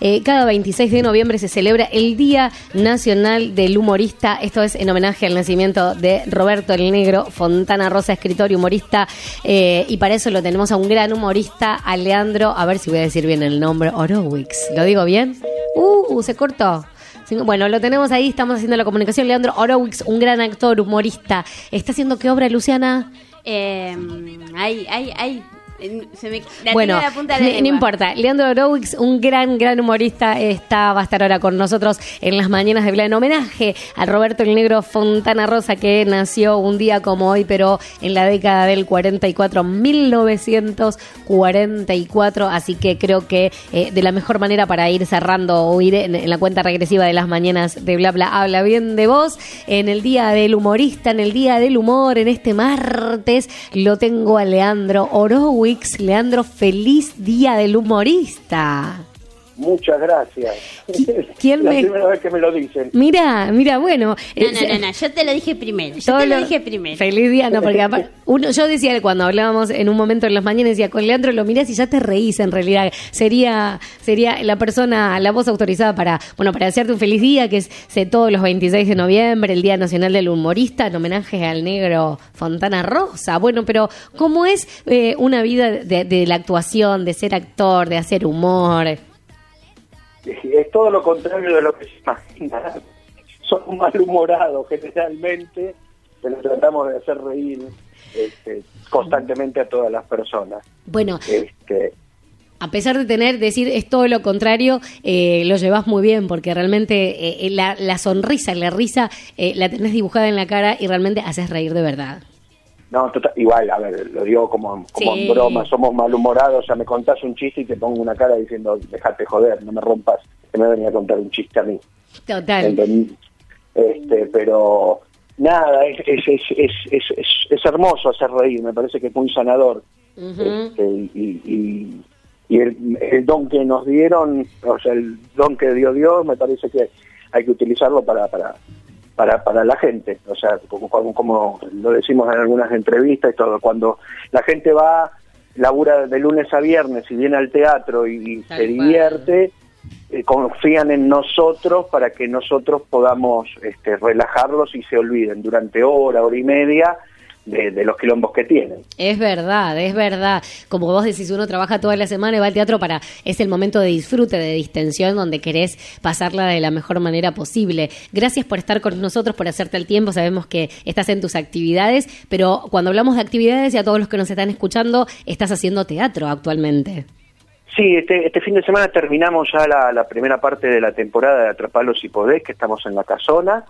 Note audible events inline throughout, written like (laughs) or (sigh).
Eh, cada 26 de noviembre se celebra el Día Nacional del Humorista. Esto es en homenaje al nacimiento de Roberto el Negro, Fontana Rosa, escritor y humorista. Eh, y para eso lo tenemos a un gran humorista, a Leandro, a ver si voy a decir bien el nombre, Orowix. ¿Lo digo bien? Uh, se cortó. Bueno, lo tenemos ahí, estamos haciendo la comunicación. Leandro Orowix, un gran actor, humorista. ¿Está haciendo qué obra, Luciana? Eh, ay, ay, ay. Se me, bueno, (laughs) no importa. Leandro Orowix, un gran, gran humorista, está, va a estar ahora con nosotros en las mañanas de Bla en homenaje a Roberto el Negro Fontana Rosa, que nació un día como hoy, pero en la década del 44, 1944. Así que creo que eh, de la mejor manera para ir cerrando o ir en, la cuenta regresiva de las mañanas de Bla Bla, habla bien de vos. En el día del humorista, en el día del humor, en este martes, lo tengo a Leandro Orowix Leandro, feliz día del humorista. Muchas gracias. ¿Quién (laughs) la me... primera vez que me lo dicen. Mira, mira, bueno. No, no, no, yo te lo dije primero. Yo te lo dije primero. Feliz día, no, porque (laughs) uno, yo decía cuando hablábamos en un momento en las mañanas, decía, con Leandro lo miras y ya te reís en realidad. Sería, sería la persona, la voz autorizada para, bueno, para desearte un feliz día, que es todos los 26 de noviembre, el Día Nacional del Humorista, en homenaje al negro Fontana Rosa. Bueno, pero ¿cómo es eh, una vida de, de la actuación, de ser actor, de hacer humor? Es todo lo contrario de lo que se imagina. Somos malhumorados generalmente, pero tratamos de hacer reír este, constantemente a todas las personas. Bueno, este, a pesar de tener, decir es todo lo contrario, eh, lo llevas muy bien, porque realmente eh, la, la, sonrisa, la risa, eh, la tenés dibujada en la cara y realmente haces reír de verdad. No, total, igual, a ver, lo digo como, como en broma, somos malhumorados, o sea, me contás un chiste y te pongo una cara diciendo, déjate joder, no me rompas, que me venía a contar un chiste a mí. Total. Este, pero nada, es, es, es, es, es, hermoso hacer reír, me parece que es muy sanador. este, y, y, y el, el, don que nos dieron, o sea, el don que dio Dios, me parece que hay que utilizarlo para, para, para, para la gente. O sea, como, como, lo decimos en algunas entrevistas y todo, cuando la gente va, labura de lunes a viernes y viene al teatro y, se divierte, eh, confían en nosotros para que nosotros podamos este, relajarlos y se olviden durante hora, hora y media de, los quilombos que tienen. Es verdad, es verdad. Como vos decís, uno trabaja toda la semana y va al teatro para, es el momento de disfrute, de distensión, donde querés pasarla de la mejor manera posible. Gracias por estar con nosotros, por hacerte el tiempo. Sabemos que estás en tus actividades, pero cuando hablamos de actividades y a todos los que nos están escuchando, estás haciendo teatro actualmente. Sí, este, este fin de semana terminamos ya la, la primera parte de la temporada de Atrapalos y Podés, que estamos en la casona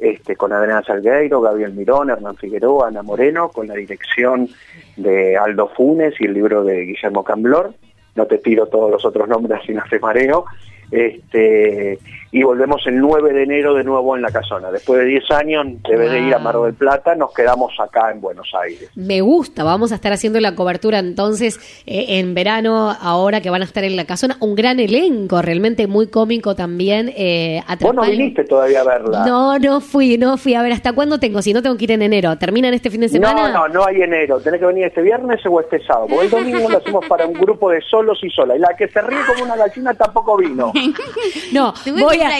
este, con Adriana Salgueiro, Gabriel Mirón, Hernán Figueroa, Ana Moreno, con la dirección de Aldo Funes y el libro de Guillermo Camblor. No te tiro todos los otros nombres sin hacer mareo. Este, y volvemos el 9 de enero de nuevo en la casona. Después de 10 años, debe de ir a Mar del Plata, nos quedamos acá en Buenos Aires. Me gusta, vamos a estar haciendo la cobertura entonces eh, en verano, ahora que van a estar en la casona. Un gran elenco, realmente muy cómico también. Eh, Vos no viniste todavía a verla. No, no fui, no fui. A ver, ¿hasta cuándo tengo? Si no, tengo que ir en enero. ¿Terminan este fin de semana? No, no, no hay enero. Tenés que venir este viernes o este sábado. Porque el domingo lo hacemos para un grupo de solos y solas. Y la que se ríe como una gallina tampoco vino. (laughs) no, voy voy a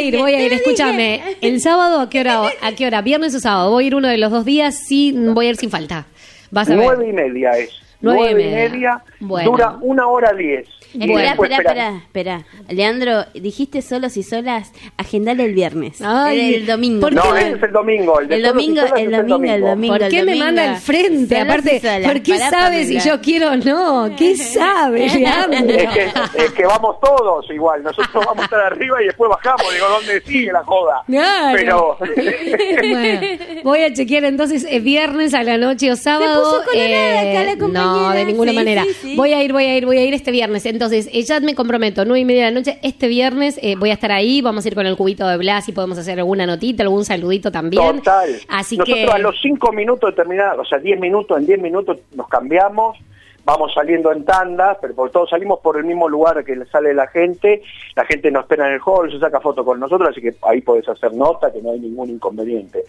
ir, voy a ir. Escúchame, el sábado a qué hora, a qué hora, viernes o sábado. Voy a ir uno de los dos días, sí, voy a ir sin falta. Vas a Nueve y media es. Nueve, y media. Dura una hora diez. Espera, espera, espera, espera. Leandro, dijiste solos y solas, agendale el viernes. Ay, el domingo. No, ese es el domingo. El, domingo, el, domingo, el domingo, ¿Por qué me manda al frente? Aparte, ¿por qué sabes si yo quiero o no? ¿Qué (laughs) sabes, Leandro? Es que, es que vamos todos igual. Nosotros vamos a estar arriba y después bajamos. Digo, ¿dónde sigue la joda? Pero... (laughs) (laughs) bueno, voy a chequear entonces eh, viernes a la noche o sábado. Se puso eh, acá la no, de ninguna manera. Voy a ir, voy a ir, voy a ir este viernes Entonces, eh, ya me comprometo, nueve y media de la noche, este viernes eh, voy a estar ahí, vamos a ir con el cubito de Blas y podemos hacer alguna notita, algún saludito también. Total. Así Nosotros a los cinco minutos de terminar, o sea, diez minutos, en diez minutos nos cambiamos, vamos saliendo en tandas, pero por todos salimos por el mismo lugar que sale la gente, la gente nos espera en el hall, se saca foto con nosotros, así que ahí podés hacer nota, que no hay ningún inconveniente.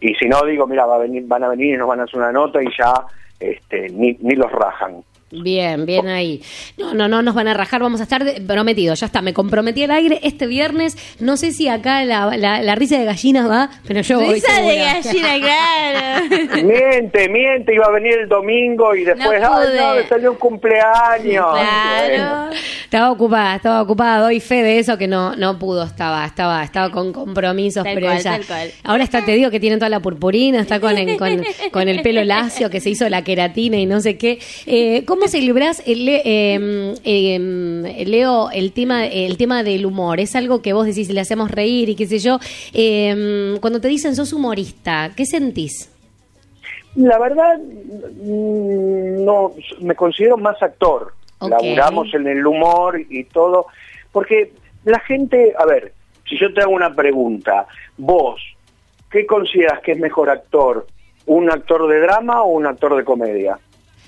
Y si no, digo, mira, a venir, van a venir y nos van a hacer una nota y ya este, ni, ni los rajan. Bien, bien ahí. No, no, no nos van a rajar, vamos a estar prometidos, ya está, me comprometí al aire este viernes, no sé si acá la, la, risa de gallinas va, pero yo voy Risa de gallina, (laughs) claro. Miente, miente, iba a venir el domingo y después, no ay, no, me salió un cumpleaños. Claro. Estaba ocupada, estaba ocupada, doy fe de eso que no no pudo, estaba estaba estaba con compromisos, pero ella ahora está, te digo que tiene toda la purpurina, está con, con, con, el pelo lacio, que se hizo la queratina y no sé qué. Eh, ¿Cómo celebras, el, em, em, Leo, el tema, el tema del humor? Es algo que vos decís, le hacemos reír y qué sé yo. Em, cuando te dicen sos humorista, ¿qué sentís? La verdad, mm, no, me considero más actor. Laburamos en el humor y todo. Porque la gente, a ver, si yo te hago una pregunta, vos, ¿qué consideras que es mejor actor? ¿Un actor de drama o un actor de comedia?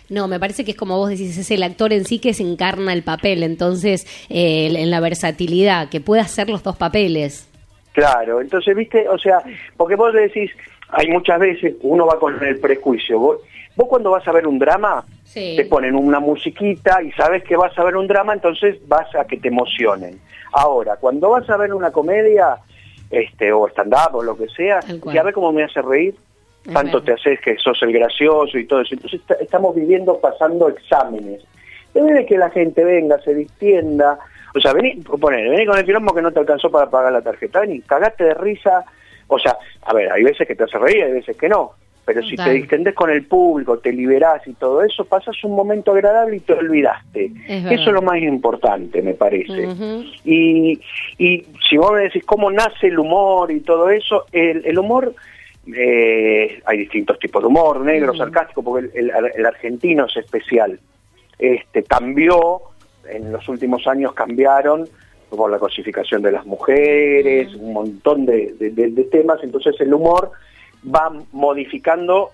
No, me parece que es como vos decís, es el actor en sí que se encarna el papel, entonces eh, en la versatilidad, que puede hacer los dos papeles. Claro, entonces, viste, o sea, porque vos decís, hay muchas veces, uno va con el prejuicio, vos, vos cuando vas a ver un drama, te ponen una musiquita y sabes que vas a ver un drama, entonces vas a que te emocionen. Ahora, cuando vas a ver una comedia, este, o stand-up o lo que sea, ya ve cómo me hace reír, tanto te haces que sos el gracioso y todo eso. Entonces estamos viviendo pasando exámenes. Debe que la gente venga, se distienda, o sea, vení, poner, vení con el quilombo que no te alcanzó para pagar la tarjeta, vení, cagate de risa, o sea, a ver, hay veces que te hace reír, hay veces que no, pero si te distendés con el público, te liberás y todo eso, pasas un momento agradable y te olvidaste. eso es lo más importante, me parece. y, y si vos me decís cómo nace el humor y todo eso, el, el humor eh, hay distintos tipos de humor, negro, sarcástico, porque el, argentino es especial. Este cambió, en los últimos años cambiaron por la cosificación de las mujeres, un montón de, temas, entonces el humor va modificando,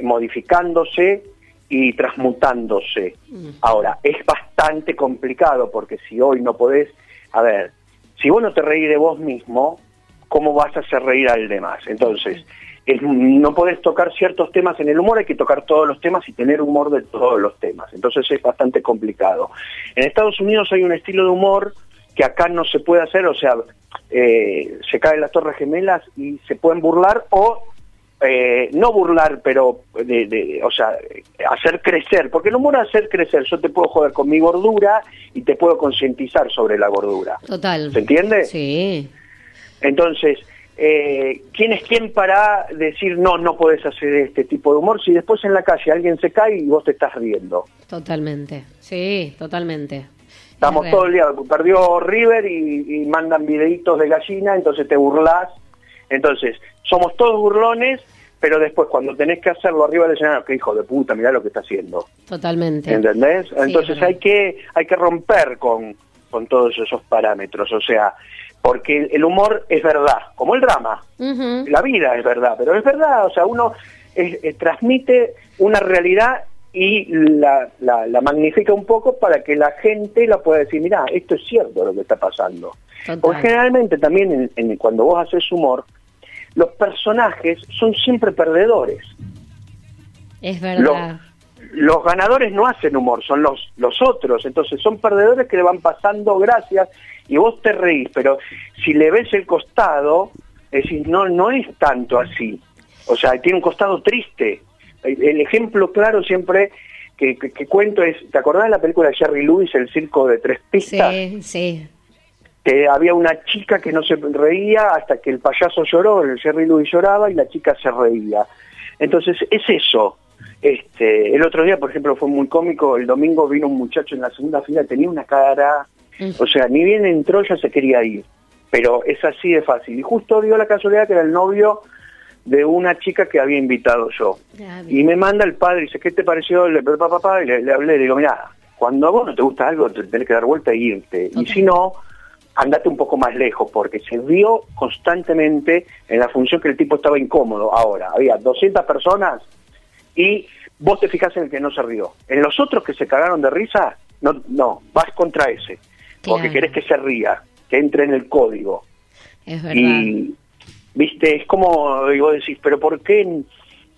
modificándose y transmutándose. Ahora, es bastante complicado porque si hoy no podés, a ver, si vos no te reís de vos mismo, ¿cómo vas a hacer reír al demás? Entonces, no podés tocar ciertos temas en el humor, hay que tocar todos los temas y tener humor de todos los temas. Entonces es bastante complicado. En Estados Unidos hay un estilo de humor que acá no se puede hacer, o sea, eh, se caen las torres gemelas y se pueden burlar o eh, no burlar, pero, de, o sea, hacer crecer, porque el humor es hacer crecer, yo te puedo joder con mi gordura y te puedo concientizar sobre la gordura. Total. ¿Se entiende? Sí. Entonces, eh, ¿quién es quién para decir no, no podés hacer este tipo de humor si después en la calle alguien se cae y vos te estás riendo? Totalmente, sí, totalmente. Estamos todo el día, perdió River y, mandan videitos de gallina, entonces te burlás. Entonces, somos todos burlones, pero después cuando tenés que hacerlo arriba del escenario, que hijo de puta, mirá lo que está haciendo. Totalmente. ¿Entendés? Entonces hay que hay que romper con, con todos esos parámetros. O sea, porque el humor es verdad, como el drama. La vida es verdad, pero es verdad, o sea, uno eh, transmite una realidad y la, la, magnifica un poco para que la gente la pueda decir, mira, esto es cierto lo que está pasando. Porque generalmente también en, cuando vos haces humor, los personajes son siempre perdedores. Es verdad. Los, ganadores no hacen humor, son los, los otros, entonces son perdedores que le van pasando gracias y vos te reís, pero si le ves el costado, es decir, no, no es tanto así. O sea, tiene un costado triste. El, ejemplo claro siempre que, cuento es, ¿te acordás de la película de Jerry Lewis, El Circo de Tres Pistas? Sí, sí. Que había una chica que no se reía hasta que el payaso lloró, el Jerry Lewis lloraba y la chica se reía. Entonces, es eso. Este, el otro día, por ejemplo, fue muy cómico, el domingo vino un muchacho en la segunda fila, tenía una cara o sea, ni bien entró ya se quería ir. Pero es así de fácil. Y justo dio la casualidad que era el novio de una chica que había invitado yo. y me manda el padre y dice, ¿qué te pareció? Le, papá, papá, y le, hablé, le digo, mira, Cuando a vos no te gusta algo, te tenés que dar vuelta e irte. Y si no, andate un poco más lejos, porque se vio constantemente en la función que el tipo estaba incómodo. Ahora, había 200 personas y vos te fijas en el que no se rió. En los otros que se cagaron de risa, no, no vas contra ese, porque querés que se ría, que entre en el código. Es verdad. Y, viste, es como, vos decís, pero ¿por qué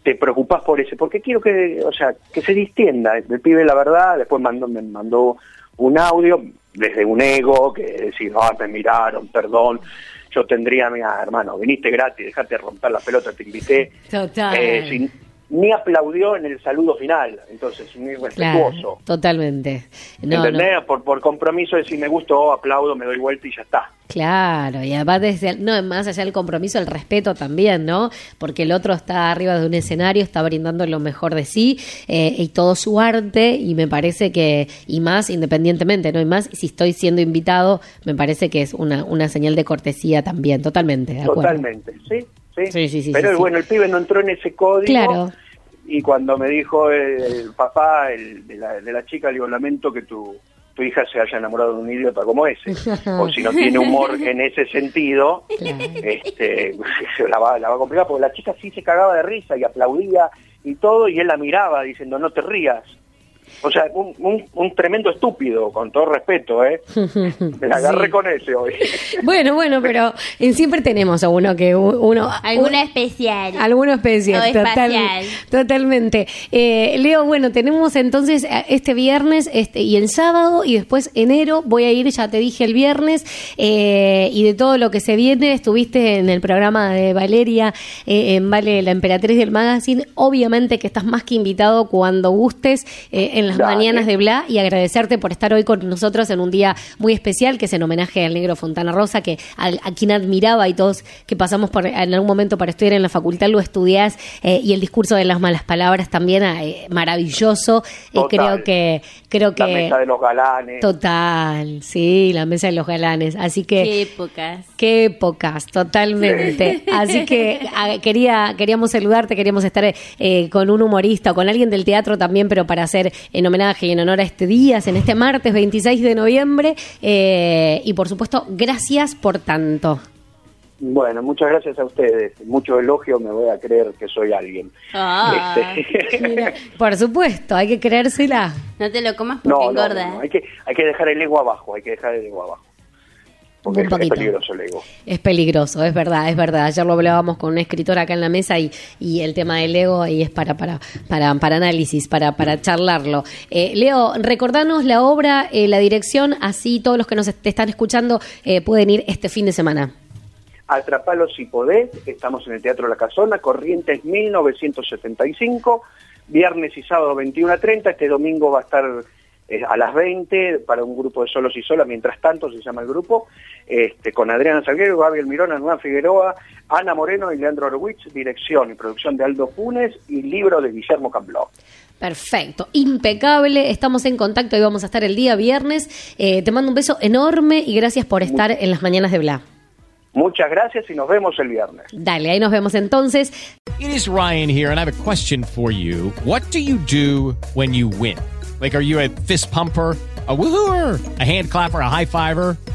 te preocupás por ese? Porque quiero que, o sea, que se distienda. El pibe, la verdad, después mandó, me mandó un audio desde un ego, que decir, ah, me miraron, perdón, yo tendría, mira, hermano, viniste gratis, dejate romper la pelota, te invité. Total. Eh, ni aplaudió en el saludo final, entonces muy respetuoso. totalmente. No, ¿Entendés? Por, por compromiso de si me gustó, aplaudo, me doy vuelta y ya está. Claro, y además desde, no, más allá del compromiso, el respeto también, ¿no? Porque el otro está arriba de un escenario, está brindando lo mejor de sí eh, y todo su arte y me parece que, y más independientemente, ¿no? Y más si estoy siendo invitado, me parece que es una, una señal de cortesía también, totalmente. totalmente, sí, sí. sí, sí Pero bueno, el pibe no entró en ese código. Claro y cuando me dijo el, papá el, de, la, de la chica, le digo, lamento que tu, tu hija se haya enamorado de un idiota como ese. (laughs) o si no tiene humor en ese sentido, este, (laughs) la, va, la va a complicar, porque la chica sí se cagaba de risa y aplaudía y todo, y él la miraba diciendo, no te rías. O sea, un, un, tremendo estúpido, con todo respeto, ¿eh? (laughs) Me agarré con ese hoy. (laughs) Bueno, bueno, pero siempre tenemos a uno que uno... Alguno especial. Alguno especial, total, totalmente. Eh, Leo, bueno, tenemos entonces eh, este viernes este y el sábado y después enero voy a ir, ya te dije, el viernes eh, y de todo lo que se viene, estuviste en el programa de Valeria en Vale, la Emperatriz del Magazine, obviamente que estás más que invitado cuando gustes en las mañanas de Bla y agradecerte por estar hoy con nosotros en un día muy especial que es en homenaje al negro Fontana Rosa, que a, quien admiraba y todos que pasamos por en algún momento para estudiar en la facultad lo estudiás eh, y el discurso de las malas palabras también eh, maravilloso. eh, creo que creo que la mesa de los galanes. Total, sí, la mesa de los galanes. Así que qué épocas. Qué épocas, totalmente. (laughs) Así que quería queríamos saludarte, queríamos estar con un humorista o con alguien del teatro también, pero para hacer en homenaje y en honor a este día, en este martes 26 de noviembre. Eh, y por supuesto, gracias por tanto. Bueno, muchas gracias a ustedes. Mucho elogio, me voy a creer que soy alguien. Ah, este, (laughs) por supuesto, hay que creérsela. No te lo comas porque engorda. hay, que, hay que dejar el ego abajo, hay que dejar el ego abajo es, peligroso el ego. Es peligroso, es verdad, es verdad. Ayer lo hablábamos con un escritor acá en la mesa y, y el tema del ego ahí es para, para, para, para análisis, para, para charlarlo. Eh, Leo, recordanos la obra, eh, la dirección, así todos los que nos te están escuchando eh, pueden ir este fin de semana. Atrapalo si podés, estamos en el Teatro La Casona, Corrientes 1975, viernes y sábado 21 a 30, este domingo va a estar a las 20 para un grupo de solos y solas, mientras tanto se llama el grupo, este, con Adriana Salguero, Gabriel Mirón, Anuán Figueroa, Ana Moreno y Leandro Orwitz, dirección y producción de Aldo Funes y libro de Guillermo Cambló. Perfecto, impecable. Estamos en contacto y vamos a estar el día viernes. Eh, te mando un beso enorme y gracias por estar en las mañanas de Bla. Muchas gracias y nos vemos el viernes. Dale, ahí nos vemos entonces. It is Ryan here and I have a question for you. What do you do when you win? Like, are you a fist pumper? a woohooer, a hand clapper, a high fiver.